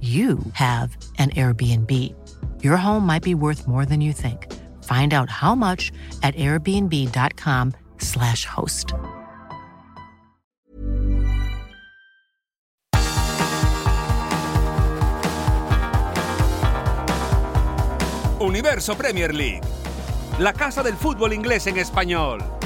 you have an Airbnb. Your home might be worth more than you think. Find out how much at airbnb.com/slash host. Universo Premier League, la casa del fútbol inglés en español.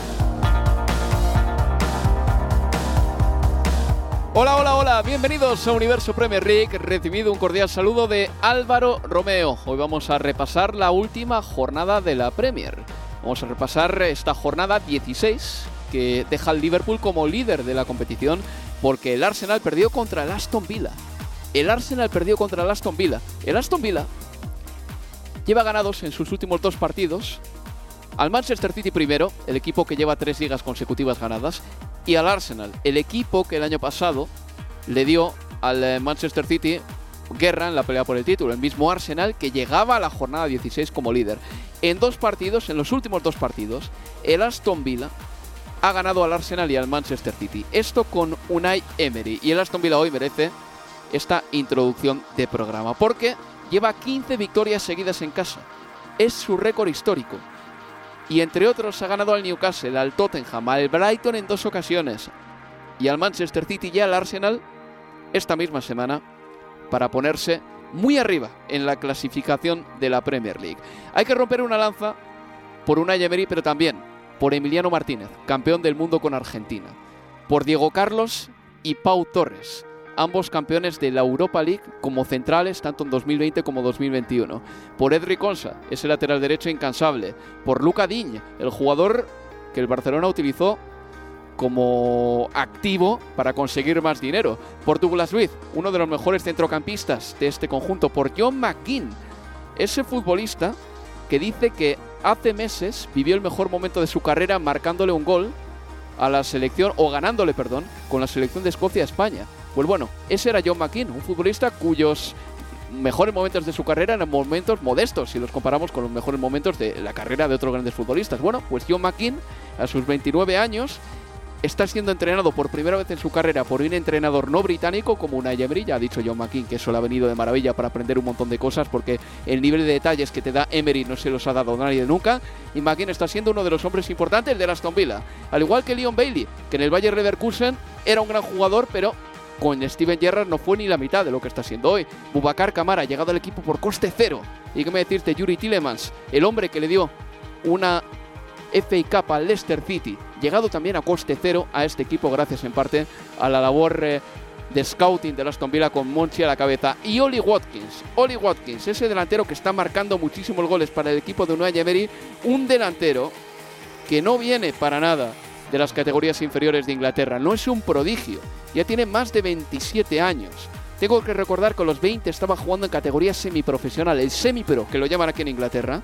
Hola, hola, hola, bienvenidos a Universo Premier League. Recibido un cordial saludo de Álvaro Romeo. Hoy vamos a repasar la última jornada de la Premier. Vamos a repasar esta jornada 16 que deja al Liverpool como líder de la competición porque el Arsenal perdió contra el Aston Villa. El Arsenal perdió contra el Aston Villa. El Aston Villa lleva ganados en sus últimos dos partidos al Manchester City primero, el equipo que lleva tres ligas consecutivas ganadas, y al Arsenal, el equipo que el año pasado le dio al eh, Manchester City guerra en la pelea por el título, el mismo Arsenal que llegaba a la jornada 16 como líder. En dos partidos, en los últimos dos partidos, el Aston Villa ha ganado al Arsenal y al Manchester City. Esto con Unai Emery. Y el Aston Villa hoy merece esta introducción de programa, porque lleva 15 victorias seguidas en casa. Es su récord histórico y entre otros ha ganado al Newcastle, al Tottenham, al Brighton en dos ocasiones y al Manchester City y al Arsenal esta misma semana para ponerse muy arriba en la clasificación de la Premier League. Hay que romper una lanza por una Emery, pero también por Emiliano Martínez, campeón del mundo con Argentina, por Diego Carlos y Pau Torres, ambos campeones de la Europa League como centrales tanto en 2020 como 2021. Por Edri Consa, ese lateral derecho incansable. Por Luca Diñ, el jugador que el Barcelona utilizó como activo para conseguir más dinero. Por Douglas Luiz, uno de los mejores centrocampistas de este conjunto. Por John McGinn, ese futbolista que dice que hace meses vivió el mejor momento de su carrera marcándole un gol a la selección, o ganándole, perdón, con la selección de Escocia a España. Pues bueno, ese era John McKean, un futbolista cuyos mejores momentos de su carrera eran momentos modestos si los comparamos con los mejores momentos de la carrera de otros grandes futbolistas. Bueno, pues John McKean, a sus 29 años, está siendo entrenado por primera vez en su carrera por un entrenador no británico como una Emery. Ya ha dicho John McKean que eso le ha venido de maravilla para aprender un montón de cosas porque el nivel de detalles que te da Emery no se los ha dado nadie nunca. Y McKean está siendo uno de los hombres importantes de Aston Villa. Al igual que Leon Bailey, que en el Bayer Leverkusen era un gran jugador, pero con Steven Gerrard no fue ni la mitad de lo que está siendo hoy. Bubacar Camara ha llegado al equipo por coste cero. Y qué me decirte, Yuri Tillemans, el hombre que le dio una FA al Leicester City, llegado también a coste cero a este equipo gracias en parte a la labor eh, de scouting de Aston Villa con Monchi a la cabeza. Y Oli Watkins, Oli Watkins, ese delantero que está marcando muchísimos goles para el equipo de Unai Emery, un delantero que no viene para nada de las categorías inferiores de Inglaterra. No es un prodigio, ya tiene más de 27 años. Tengo que recordar que a los 20 estaba jugando en categoría semiprofesional, el semipro, que lo llaman aquí en Inglaterra.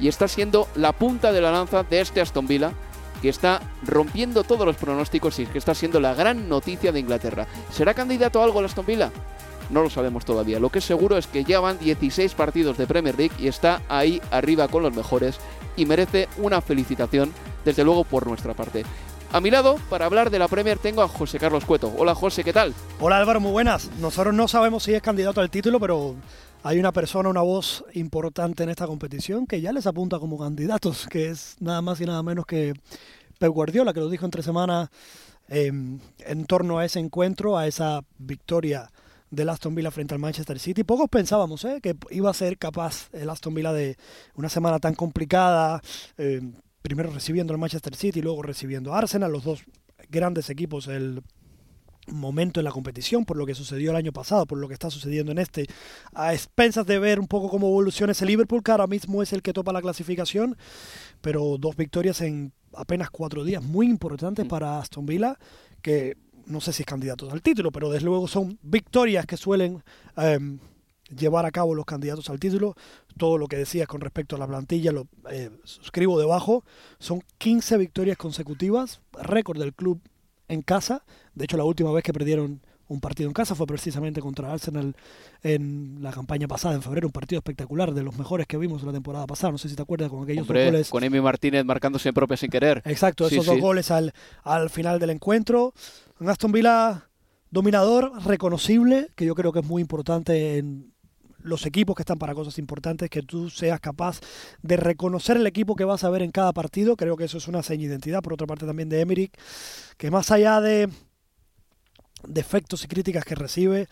Y está siendo la punta de la lanza de este Aston Villa, que está rompiendo todos los pronósticos y que está siendo la gran noticia de Inglaterra. ¿Será candidato a algo el Aston Villa? No lo sabemos todavía. Lo que es seguro es que ya van 16 partidos de Premier League y está ahí arriba con los mejores y merece una felicitación desde luego por nuestra parte. A mi lado, para hablar de la Premier, tengo a José Carlos Cueto. Hola José, ¿qué tal? Hola Álvaro, muy buenas. Nosotros no sabemos si es candidato al título, pero hay una persona, una voz importante en esta competición que ya les apunta como candidatos, que es nada más y nada menos que Pep Guardiola, que lo dijo entre semanas em, en torno a ese encuentro, a esa victoria del Aston Villa frente al Manchester City. Pocos pensábamos ¿eh? que iba a ser capaz el Aston Villa de una semana tan complicada, eh, primero recibiendo al Manchester City, y luego recibiendo a Arsenal, los dos grandes equipos el momento en la competición, por lo que sucedió el año pasado, por lo que está sucediendo en este, a expensas de ver un poco cómo evoluciona ese Liverpool, que ahora mismo es el que topa la clasificación, pero dos victorias en apenas cuatro días, muy importantes mm. para Aston Villa, que no sé si es candidato al título, pero desde luego son victorias que suelen em, llevar a cabo los candidatos al título. Todo lo que decías con respecto a la plantilla lo eh, suscribo debajo. Son 15 victorias consecutivas, récord del club en casa. De hecho, la última vez que perdieron un partido en casa fue precisamente contra Arsenal en la campaña pasada, en febrero, un partido espectacular, de los mejores que vimos la temporada pasada. No sé si te acuerdas con aquellos goles. Con Emi Martínez marcándose en propia sin querer. Exacto, esos dos goles al, al final del encuentro. Aston Villa dominador, reconocible, que yo creo que es muy importante en los equipos que están para cosas importantes, que tú seas capaz de reconocer el equipo que vas a ver en cada partido. Creo que eso es una seña de identidad. Por otra parte también de Emerick, que más allá de defectos y críticas que recibe,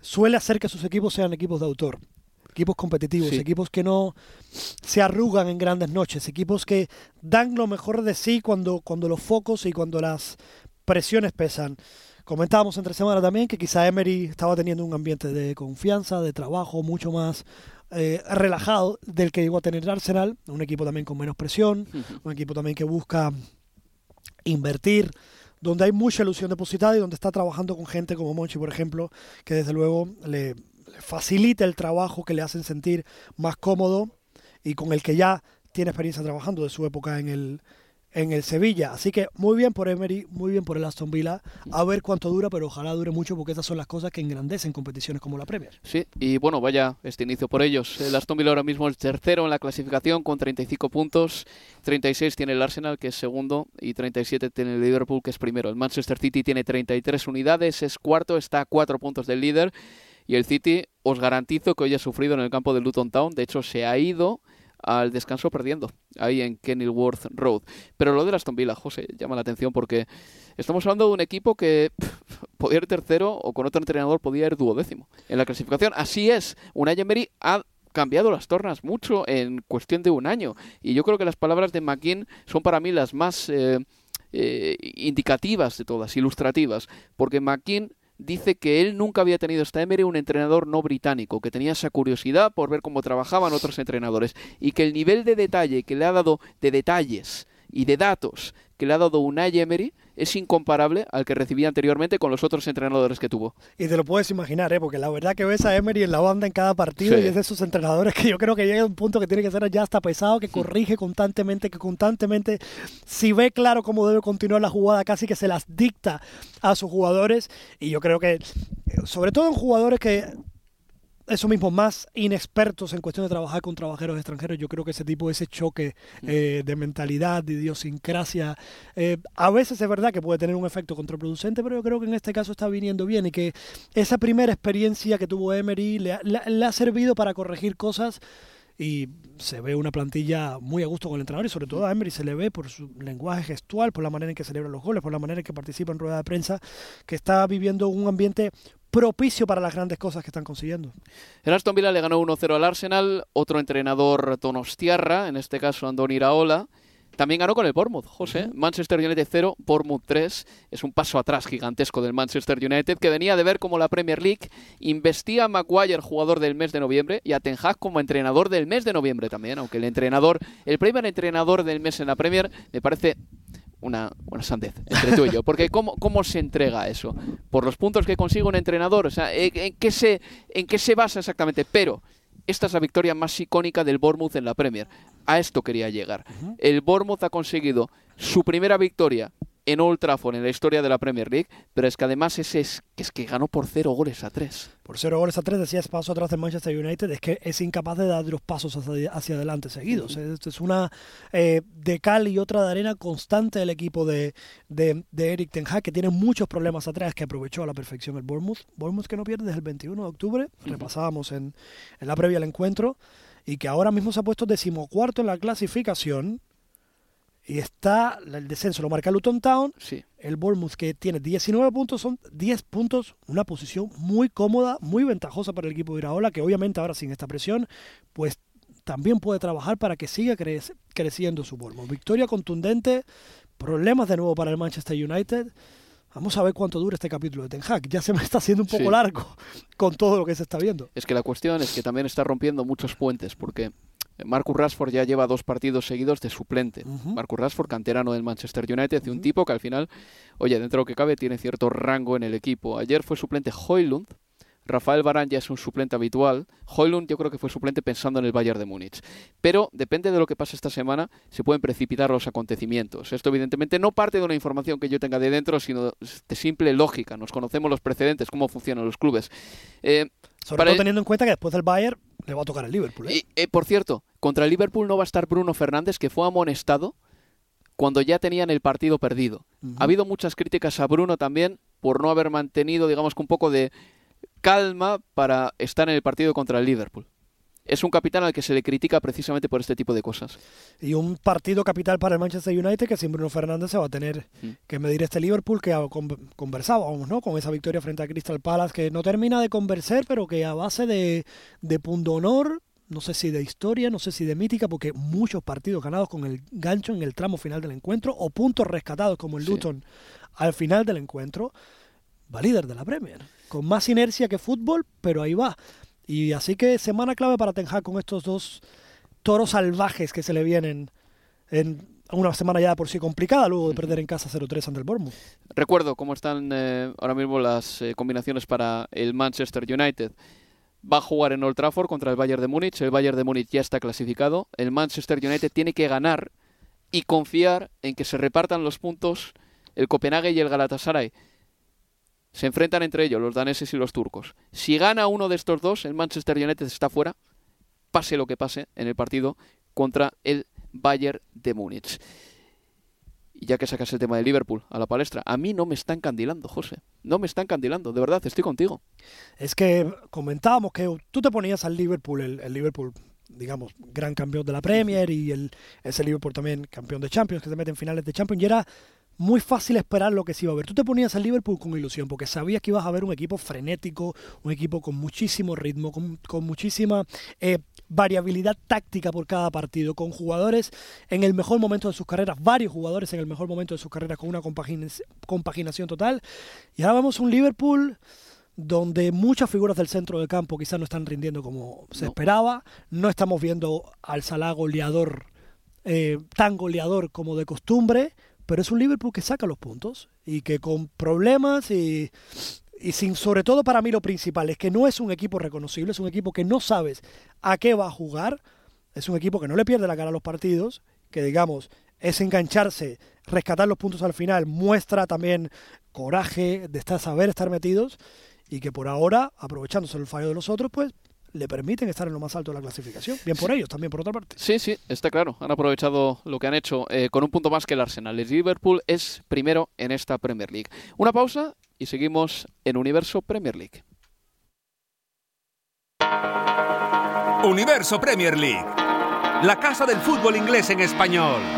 suele hacer que sus equipos sean equipos de autor. Equipos competitivos, equipos que no se arrugan en grandes noches, equipos que dan lo mejor de sí cuando, cuando los focos y cuando las presiones pesan. Comentábamos entre semana también que quizá Emery estaba teniendo un ambiente de confianza, de trabajo mucho más eh, relajado del que llegó a tener Arsenal, un equipo también con menos presión, un equipo también que busca invertir, donde hay mucha ilusión depositada y donde está trabajando con gente como Monchi, por ejemplo, que desde luego le, facilita el trabajo, que le hacen sentir más cómodo y con el que ya tiene experiencia trabajando de su época en el, en el Sevilla. Así que muy bien por Emery, muy bien por el Aston Villa. A ver cuánto dura, pero ojalá dure mucho porque esas son las cosas que engrandecen competiciones como la Premier. Sí, y bueno, vaya este inicio por ellos. El Aston Villa ahora mismo es tercero en la clasificación con 35 puntos. 36 tiene el Arsenal, que es segundo, y 37 tiene el Liverpool, que es primero. El Manchester City tiene 33 unidades, es cuarto, está a cuatro puntos del líder. Y el City, os garantizo que hoy ha sufrido en el campo de Luton Town. De hecho, se ha ido al descanso perdiendo ahí en Kenilworth Road. Pero lo de Aston Villa, José, llama la atención porque estamos hablando de un equipo que podía ir tercero o con otro entrenador podía ir duodécimo en la clasificación. Así es, Unai Emery ha cambiado las tornas mucho en cuestión de un año y yo creo que las palabras de McKean son para mí las más eh, eh, indicativas de todas, ilustrativas, porque McKean dice que él nunca había tenido hasta Emery un entrenador no británico, que tenía esa curiosidad por ver cómo trabajaban otros entrenadores y que el nivel de detalle que le ha dado de detalles y de datos que le ha dado Unai Emery es incomparable al que recibía anteriormente con los otros entrenadores que tuvo. Y te lo puedes imaginar, ¿eh? porque la verdad que ves a Emery en la banda en cada partido y es de esos entrenadores que yo creo que llega a un punto que tiene que ser ya hasta pesado, que corrige constantemente, que constantemente, si ve claro cómo debe continuar la jugada, casi que se las dicta a sus jugadores. Y yo creo que, sobre todo en jugadores que eso mismo, más inexpertos en cuestión de trabajar con trabajeros extranjeros. Yo creo que ese tipo, ese choque eh, de mentalidad, de idiosincrasia, eh, a veces es verdad que puede tener un efecto contraproducente, pero yo creo que en este caso está viniendo bien y que esa primera experiencia que tuvo Emery le, ha servido para corregir cosas y se ve una plantilla muy a gusto con el entrenador y sobre todo a Emery se le ve por su lenguaje gestual, por la manera en que celebra los goles, por la manera en que participa en rueda de prensa, que está viviendo un ambiente propicio para las grandes cosas que están consiguiendo. El Aston Villa le ganó 1-0 al Arsenal, otro entrenador Tonostiarra, en este caso Andoni Iraola. También ganó con el Bournemouth, José. Manchester United 0, Bournemouth 3. Es un paso atrás gigantesco del Manchester United, que venía de ver como la Premier League investía a Maguire, jugador del mes de noviembre, y a Ten Hag como entrenador del mes de noviembre también, aunque el entrenador, el primer entrenador del mes en la Premier, me parece una, una sandez entre tú y yo. Porque ¿cómo, ¿cómo se entrega eso? ¿Por los puntos que consigue un entrenador? O sea, ¿en, qué se, ¿en qué se basa exactamente? Pero esta es la victoria más icónica del Bournemouth en la Premier. A esto quería llegar. El Bournemouth ha conseguido su primera victoria en Old Trafford en la historia de la Premier League, pero es que además es, es, es que ganó por cero goles a tres. Por cero goles a tres, decías paso atrás de Manchester United, es que es incapaz de dar los pasos hacia, adelante seguidos. Es una eh, de cal y otra de arena constante del equipo de, de, Eric Ten Hag, que tiene muchos problemas atrás, que aprovechó a la perfección el Bournemouth. Bournemouth que no pierde desde el 21 de octubre, repasábamos en, en la previa al encuentro, y que ahora mismo se ha puesto decimocuarto en la clasificación Y está el descenso, lo marca Luton Town. Sí. El Bournemouth que tiene 19 puntos, son 10 puntos, una posición muy cómoda, muy ventajosa para el equipo de Iraola, que obviamente ahora sin esta presión, pues también puede trabajar para que siga cre- creciendo su Bournemouth. Victoria contundente, problemas de nuevo para el Manchester United. Vamos a ver cuánto dura este capítulo de Ten Hag. Ya se me está haciendo un poco Sí. largo con todo lo que se está viendo. Es que la cuestión es que también está rompiendo muchos puentes, porque Marcus Rashford ya lleva dos partidos seguidos de suplente. Marcus Rashford, canterano del Manchester United, y un tipo que al final, oye, dentro de lo que cabe, tiene cierto rango en el equipo. Ayer fue suplente Hoylund, Rafael Varane ya es un suplente habitual. Hoylund yo creo que fue suplente pensando en el Bayern de Múnich. Pero depende de lo que pase esta semana, se pueden precipitar los acontecimientos. Esto evidentemente no parte de una información que yo tenga de dentro, sino de simple lógica. Nos conocemos los precedentes, cómo funcionan los clubes. Eh, Sobre Para todo teniendo en cuenta que después del Bayern le va a tocar el Liverpool. ¿eh? y, eh, por cierto, contra el Liverpool no va a estar Bruno Fernández, que fue amonestado cuando ya tenían el partido perdido. Ha habido muchas críticas a Bruno también por no haber mantenido, digamos que un poco de calma para estar en el partido contra el Liverpool. Es un capitán al que se le critica precisamente por este tipo de cosas. Y un partido capital para el Manchester United que sin Bruno Fernández se va a tener Mm. que medir este Liverpool que conversábamos, ¿no? Con esa victoria frente a Crystal Palace que no termina de convencer, pero que a base de, de punto honor, no sé si de historia, no sé si de mítica, porque muchos partidos ganados con el gancho en el tramo final del encuentro o puntos rescatados como el Sí. Luton al final del encuentro, va líder de la Premier. Con más inercia que fútbol, pero ahí va. Y así que semana clave para Ten Hag con estos dos toros salvajes que se le vienen en una semana ya por sí complicada luego de perder en casa 0-3 ante el Bournemouth. Recuerdo cómo están eh, ahora mismo las eh, combinaciones para el Manchester United. Va a jugar en Old Trafford contra el Bayern de Múnich. El Bayern de Múnich ya está clasificado. El Manchester United tiene que ganar y confiar en que se repartan los puntos el Copenhague y el Galatasaray. Se enfrentan entre ellos los daneses y los turcos. Si gana uno de estos dos, el Manchester United está fuera, pase lo que pase en el partido contra el Bayern de Múnich. Y ya que sacas el tema de Liverpool a la palestra, a mí no me está encandilando, José. No me está encandilando, de verdad, estoy contigo. Es que comentábamos que tú te ponías al Liverpool, el, el Liverpool, digamos, gran campeón de la Premier y el, ese Liverpool también campeón de Champions, que se mete en finales de Champions, y era muy fácil esperar lo que se iba a ver. Tú te ponías al Liverpool con ilusión, porque sabías que ibas a ver un equipo frenético, un equipo con muchísimo ritmo, con, con muchísima eh, variabilidad táctica por cada partido, con jugadores en el mejor momento de sus carreras, varios jugadores en el mejor momento de sus carreras, con una compagina- compaginación total. Y ahora vemos un Liverpool donde muchas figuras del centro del campo quizás no están rindiendo como se No. esperaba. No estamos viendo al Salah goleador, eh, tan goleador como de costumbre, pero es un Liverpool que saca los puntos y que con problemas y, sin, sobre todo para mí lo principal, es que no es un equipo reconocible, es un equipo que no sabes a qué va a jugar, es un equipo que no le pierde la cara a los partidos, que digamos es engancharse, rescatar los puntos al final, muestra también coraje de estar, saber estar metidos y que por ahora, aprovechándose el fallo de los otros, pues le permiten estar en lo más alto de la clasificación. Bien por ellos, también por otra parte. Sí, sí, está claro. Han aprovechado lo que han hecho eh, con un punto más que el Arsenal. El Liverpool es primero en esta Premier League. Una pausa y seguimos en Universo Premier League. Universo Premier League. La casa del fútbol inglés en español.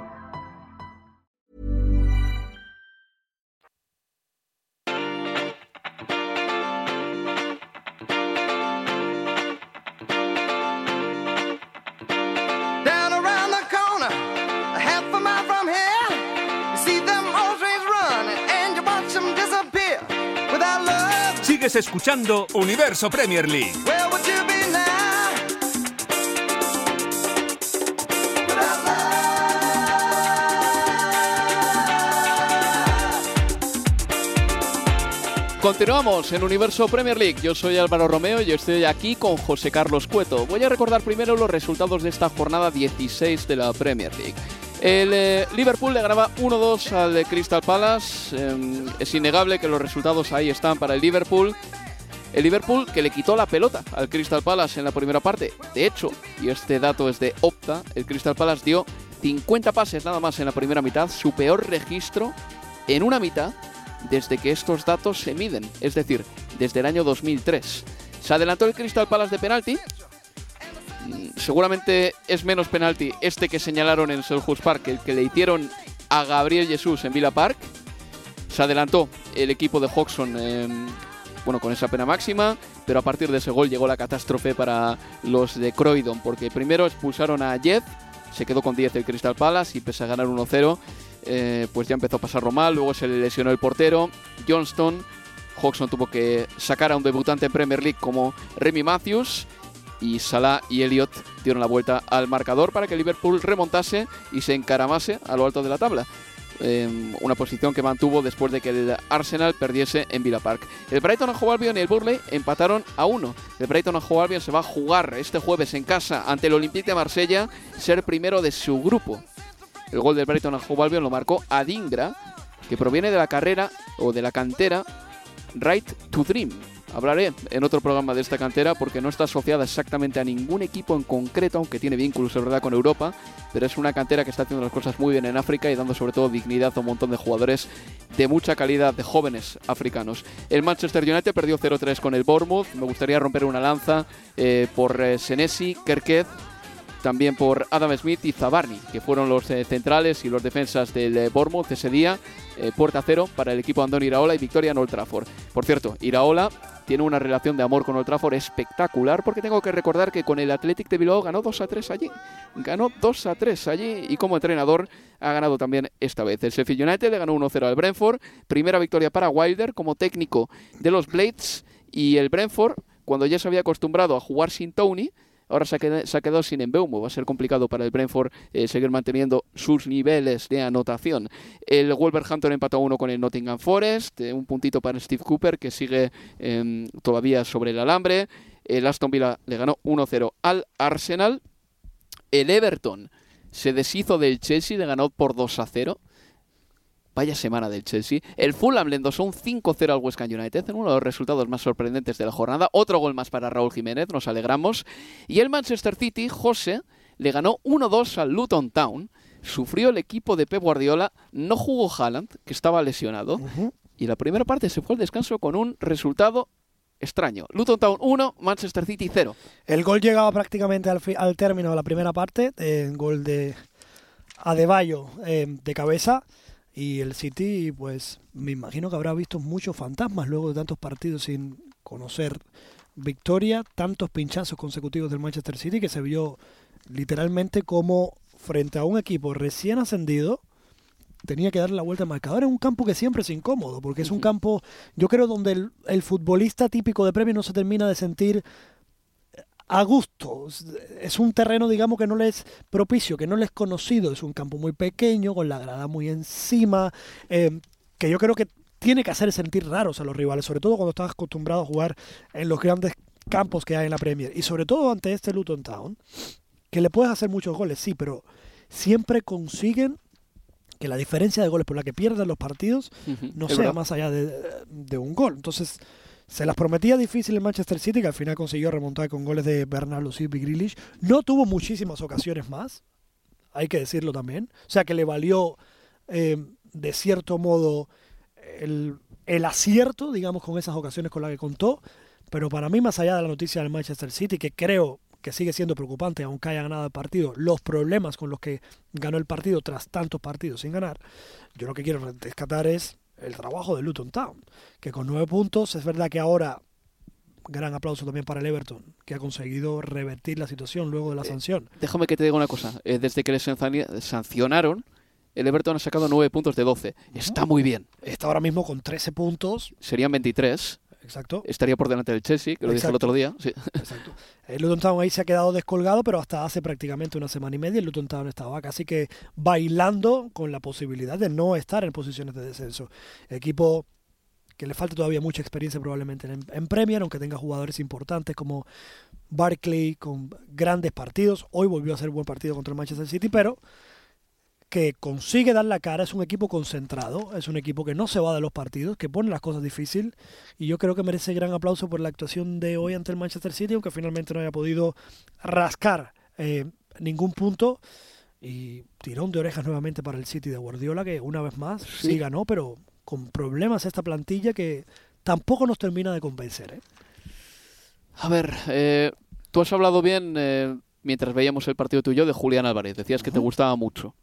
Escuchando Universo Premier League. Continuamos en Universo Premier League. Yo soy Álvaro Romeo y estoy aquí con José Carlos Cueto. Voy a recordar primero los resultados de esta jornada 16 de la Premier League. El eh, Liverpool le ganaba 1-2 al Crystal Palace. Eh, es innegable que los resultados ahí están para el Liverpool. El Liverpool que le quitó la pelota al Crystal Palace en la primera parte. De hecho, y este dato es de Opta, el Crystal Palace dio 50 pases nada más en la primera mitad, su peor registro en una mitad desde que estos datos se miden, es decir, desde el año 2003. Se adelantó el Crystal Palace de penalti. Mm, Seguramente es menos penalti este que señalaron en Selhurst Park el que le hicieron a Gabriel Jesús en Villa Park. Se adelantó el equipo de Hodgson eh, bueno, con esa pena máxima, pero a partir de ese gol llegó la catástrofe para los de Croydon, porque primero expulsaron a Jeff, se quedó con 10 el Crystal Palace y pese a ganar 1-0, eh, pues ya empezó a pasarlo mal, luego se le lesionó el portero, Johnston, Hodgson tuvo que sacar a un debutante en Premier League como Remy Matthews, y Salah y Elliot dieron la vuelta al marcador para que Liverpool remontase y se encaramase a lo alto de la tabla. Una posición que mantuvo después de que el Arsenal perdiese en Villa Park. El Brighton and Hove Albion y el Burley empataron a uno. El Brighton and Hove Albion se va a jugar este jueves en casa ante el Olympique de Marsella, ser primero de su grupo. El gol del Brighton and Hove Albion lo marcó Adingra, que proviene de la carrera o de la cantera Right to Dream. Hablaré en otro programa de esta cantera porque no está asociada exactamente a ningún equipo en concreto, aunque tiene vínculos, es verdad, con Europa, pero es una cantera que está haciendo las cosas muy bien en África y dando sobre todo dignidad a un montón de jugadores de mucha calidad, de jóvenes africanos. El Manchester United perdió 0-3 con el Bournemouth. Me gustaría romper una lanza eh, por eh, Senesi, Kerkez, también por Adam Smith y Zabarni, que fueron los eh, centrales y los defensas del eh, Bournemouth ese día. Eh, puerta cero para el equipo Andón Iraola y victoria en Old Trafford. Por cierto, Iraola tiene una relación de amor con Old Trafford espectacular porque tengo que recordar que con el Athletic de Bilbao ganó 2 a 3 allí. Ganó 2 a 3 allí y como entrenador ha ganado también esta vez. El Sheffield United le ganó 1-0 al Brentford. Primera victoria para Wilder como técnico de los Blades y el Brentford, cuando ya se había acostumbrado a jugar sin Tony, Ahora se ha, quedado, sin Embeumo. Va a ser complicado para el Brentford eh, seguir manteniendo sus niveles de anotación. El Wolverhampton empató a uno con el Nottingham Forest. eh, un puntito para Steve Cooper, que sigue eh, todavía sobre el alambre. El Aston Villa le ganó 1-0 al Arsenal. El Everton se deshizo del Chelsea, le ganó por 2-0. Vaya semana del Chelsea. El Fulham le endosó un 5-0 al West Ham United en uno de los resultados más sorprendentes de la jornada. Otro gol más para Raúl Jiménez, nos alegramos. Y el Manchester City, José, le ganó 1-2 al Luton Town. Sufrió el equipo de Pep Guardiola. No jugó Haaland, que estaba lesionado. Y la primera parte se fue al descanso con un resultado extraño. Luton Town 1, Manchester City 0. El gol llegaba prácticamente al, al término de la primera parte, eh, gol de Adebayo eh, de cabeza y el City, pues me imagino que habrá visto muchos fantasmas luego de tantos partidos sin conocer victoria, tantos pinchazos consecutivos del Manchester City que se vio literalmente como frente a un equipo recién ascendido tenía que darle la vuelta al marcador en un campo que siempre es incómodo, porque es un campo, yo creo, donde el, el futbolista típico de Premier no se termina de sentir a gusto. Es- un terreno, digamos, que no le es propicio, que no le es conocido. Es un campo muy pequeño, con la grada muy encima, eh, que yo creo que tiene que hacer sentir raros a los rivales, sobre todo cuando estás acostumbrado a jugar en los grandes campos que hay en la Premier. Y sobre todo ante este Luton Town, que le puedes hacer muchos goles, sí, pero siempre consiguen que la diferencia de goles por la que pierden los partidos no es sea verdad. más allá de, de un gol. Entonces, se las prometía difícil en Manchester City, que al final consiguió remontar con goles de Bernardo Silva y Grealish. No tuvo muchísimas ocasiones más, hay que decirlo también. O sea, que le valió, eh, de cierto modo, el, el acierto, digamos, con esas ocasiones con las que contó. Pero para mí, más allá de la noticia del Manchester City, que creo que sigue siendo preocupante, aunque haya ganado el partido, los problemas con los que ganó el partido tras tantos partidos sin ganar, yo lo que quiero rescatar es el trabajo de Luton Town, que con nueve puntos, es verdad que ahora, gran aplauso también para el Everton, que ha conseguido revertir la situación luego de la sanción. Déjame que te diga una cosa. Eh, desde que le sancionaron, el Everton ha sacado 9 puntos de 12. Está muy bien. Está ahora mismo con 13 puntos, Serían 23. Exacto, Estaría por delante del Chelsea, que lo dije el otro día. Sí. Exacto. El Luton Town ahí se ha quedado descolgado, pero hasta hace prácticamente una semana y media el Luton Town estaba casi que bailando con la posibilidad de no estar en posiciones de descenso. Equipo que le falta todavía mucha experiencia probablemente en, en Premier, aunque tenga jugadores importantes como Barkley con grandes partidos. Hoy volvió a hacer buen partido contra el Manchester City, pero que consigue dar la cara, es un equipo concentrado, es un equipo que no se va de los partidos, que pone las cosas difíciles y yo creo que merece gran aplauso por la actuación de hoy ante el Manchester City, aunque finalmente no haya podido rascar eh, ningún punto y tirón de orejas nuevamente para el City de Guardiola, que una vez más sí, Sí. ganó, pero con problemas esta plantilla que tampoco nos termina de convencer. ¿eh? A ver, eh, tú has hablado bien eh, mientras veíamos el partido tuyo de Julián Álvarez. Decías que te gustaba mucho.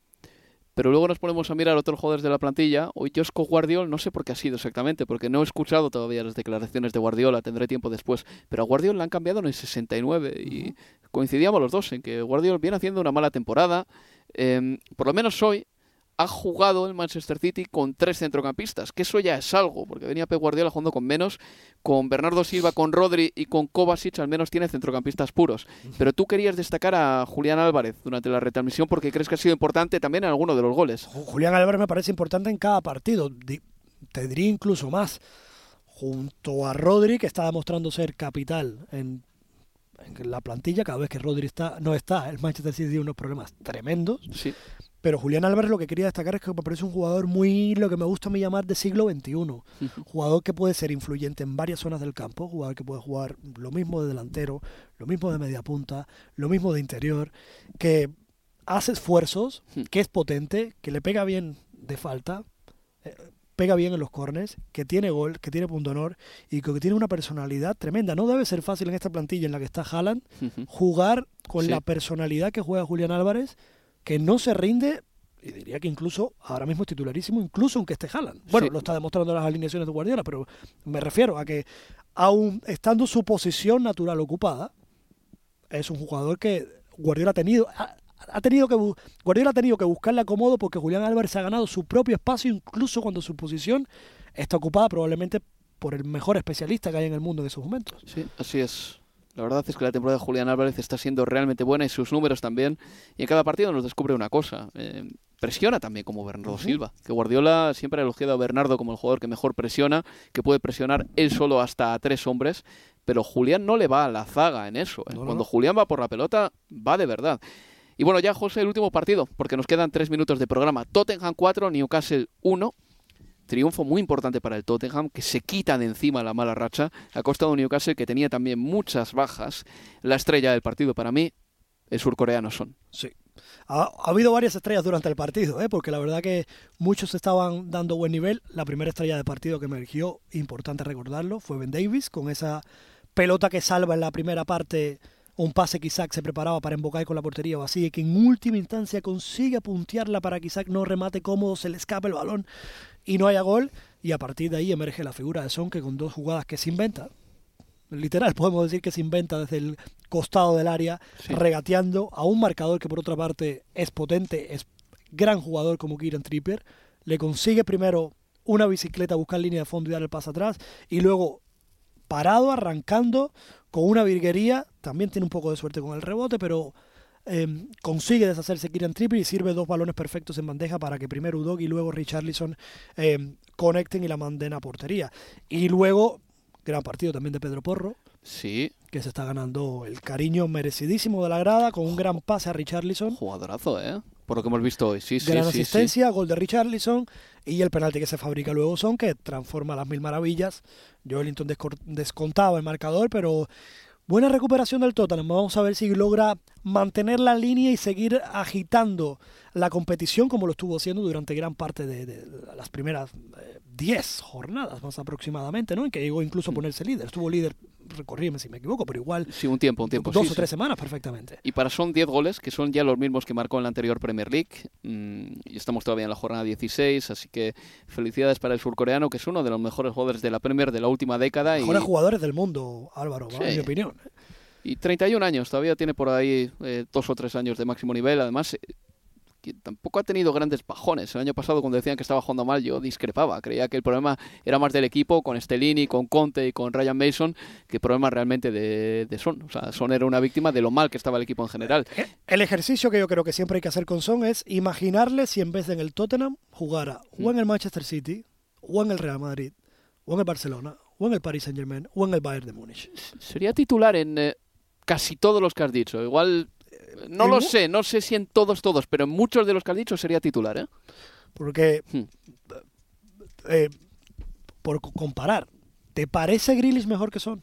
Pero luego nos ponemos a mirar a otros jugadores de la plantilla. Hoy Josko Guardiola, no sé por qué ha sido exactamente, porque no he escuchado todavía las declaraciones de Guardiola, tendré tiempo después. Pero a Guardiola le han cambiado en el 69 y coincidíamos los dos en que Guardiola viene haciendo una mala temporada. Eh, por lo menos hoy ha jugado el Manchester City con tres centrocampistas, que eso ya es algo, porque venía Pep Guardiola jugando con menos, con Bernardo Silva, con Rodri y con Kovacic al menos tiene centrocampistas puros. Pero tú querías destacar a Julián Álvarez durante la retransmisión porque crees que ha sido importante también en alguno de los goles. Ju- Julián Álvarez me parece importante en cada partido, te diría incluso más, junto a Rodri, que está demostrando ser capital en, en la plantilla, cada vez que Rodri está, no está, el Manchester City tiene unos problemas tremendos. Sí, Pero Julián Álvarez lo que quería destacar es que me parece un jugador muy, lo que me gusta a mí llamar de siglo XXI. Jugador que puede ser influyente en varias zonas del campo, jugador que puede jugar lo mismo de delantero, lo mismo de media punta, lo mismo de interior, que hace esfuerzos, que es potente, que le pega bien de falta, eh, pega bien en los corners, que tiene gol, que tiene punto honor y que tiene una personalidad tremenda. No debe ser fácil en esta plantilla en la que está Haaland jugar con Sí. la personalidad que juega Julián Álvarez, que no se rinde, y diría que incluso ahora mismo es titularísimo, incluso aunque esté Haaland. Bueno, Sí. lo está demostrando las alineaciones de Guardiola, pero me refiero a que aún estando su posición natural ocupada, es un jugador que Guardiola ha tenido... Ha, ha tenido que Guardiola ha tenido que buscarle acomodo porque Julián Álvarez ha ganado su propio espacio incluso cuando su posición está ocupada probablemente por el mejor especialista que hay en el mundo en esos momentos. Sí, así es. La verdad es que la temporada de Julián Álvarez está siendo realmente buena y sus números también. Y en cada partido nos descubre una cosa. eh, presiona también como Bernardo Silva. Que Guardiola siempre ha elogiado a Bernardo como el jugador que mejor presiona, que puede presionar él solo hasta a tres hombres. Pero Julián no le va a la zaga en eso. eh. No, no, Cuando no. Julián va por la pelota, va de verdad. Y bueno, ya José, el último partido, porque nos quedan tres minutos de programa. Tottenham 4, Newcastle 1. Triunfo muy importante para el Tottenham, que se quita de encima la mala racha. Ha costado un Newcastle que tenía también muchas bajas. La estrella del partido para mí, el surcoreano Son. Sí. Ha, ha habido varias estrellas durante el partido, ¿eh? porque la verdad que muchos estaban dando buen nivel. La primera estrella del partido que emergió, importante recordarlo, fue Ben Davis, con esa pelota que salva en la primera parte un pase que Isaac se preparaba para embocar con la portería vacía y que en última instancia consigue puntearla para que Isaac no remate cómodo, se le escape el balón y no haya gol. Y a partir de ahí emerge la figura de Son que con dos jugadas que se inventa, literal podemos decir que se inventa desde el costado del área, Sí. regateando a un marcador que por otra parte es potente, es gran jugador como Kieran Trippier, le consigue primero una bicicleta, buscar línea de fondo y dar el paso atrás, y luego parado, arrancando, con una virguería, también tiene un poco de suerte con el rebote, pero eh, consigue deshacerse Kieran Trippier y sirve dos balones perfectos en bandeja para que primero Udog y luego Richarlison eh, conecten y la manden a portería. Y luego, gran partido también de Pedro Porro, Sí, que se está ganando el cariño merecidísimo de la grada con un gran pase a Richarlison. jugadorazo, ¿eh? Por lo que hemos visto hoy. Sí, gran sí, sí. asistencia, gol de Richarlison y el penalti que se fabrica luego son que transforma las mil maravillas. Joelinton descontaba el marcador, pero buena recuperación del Tottenham. Vamos a ver si logra mantener la línea y seguir agitando la competición como lo estuvo haciendo durante gran parte de, de las primeras eh, 10 jornadas más aproximadamente, ¿no? En que llegó incluso a ponerse líder. Estuvo líder, recorrígeme si me equivoco, pero igual Sí, un tiempo, un tiempo. dos sí, o tres semanas perfectamente. Y para son 10 goles, que son ya los mismos que marcó en la anterior Premier League. Mm, y estamos todavía en la jornada 16, así que felicidades para el surcoreano, que es uno de los mejores jugadores de la Premier de la última década. Y, Mejores jugadores del mundo, Álvaro, Sí. en mi opinión. y 31 años, todavía tiene por ahí eh, dos o tres años de máximo nivel. Además, que tampoco ha tenido grandes bajones. El año pasado, cuando decían que estaba jugando mal, yo discrepaba. Creía que el problema era más del equipo, con Stellini, con Conte y con Ryan Mason, que problema realmente de, de Son. O sea, Son era una víctima de lo mal que estaba el equipo en general. El ejercicio que yo creo que siempre hay que hacer con Son es imaginarle si en vez de en el Tottenham jugara o en el Manchester City, o en el Real Madrid, o en el Barcelona, o en el Paris Saint Germain, o en el Bayern de Múnich. Sería titular en eh, casi todos los que has dicho. Igual, eh, no ¿En lo sé, no sé si en todos, todos, pero en muchos de los que has dicho sería titular, ¿eh? Porque, Hmm. eh, por co- comparar, ¿te parece Grealish mejor que Son?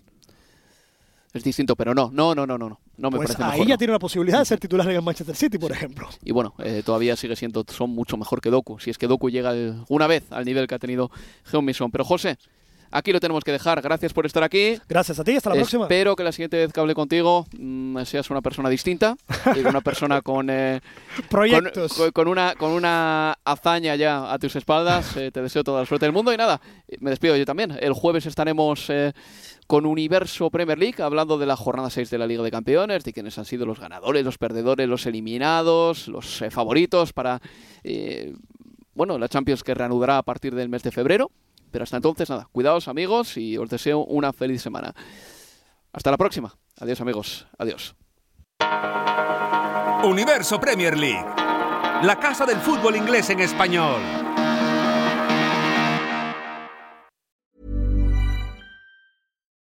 Es distinto, pero no, no, no, no, no, no, no me Pues parece ahí mejor. ya no. tiene la posibilidad de ser titular en el Manchester City, por ejemplo. Y bueno, eh, todavía sigue siendo son mucho mejor que Doku. Si es que Doku llega alguna vez al nivel que ha tenido Geomison. Pero José, aquí lo tenemos que dejar. Gracias por estar aquí. Gracias a ti, hasta la próxima. Espero que la siguiente vez que hable contigo mm, seas una persona distinta y una persona con, eh, Proyectos. con- con una, con una hazaña ya a tus espaldas. Eh, te deseo toda la suerte del mundo y nada, me despido yo también. El jueves estaremos eh, con Universo Premier League hablando de la jornada 6 de la Liga de Campeones, de quiénes han sido los ganadores, los perdedores, los eliminados, los eh, favoritos para eh, bueno, la Champions que reanudará a partir del mes de febrero. Pero hasta entonces, nada, cuidaos amigos y os deseo una feliz semana. Hasta la próxima. Adiós amigos. Adiós. Universo Premier League, la casa del fútbol inglés en español.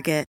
Target.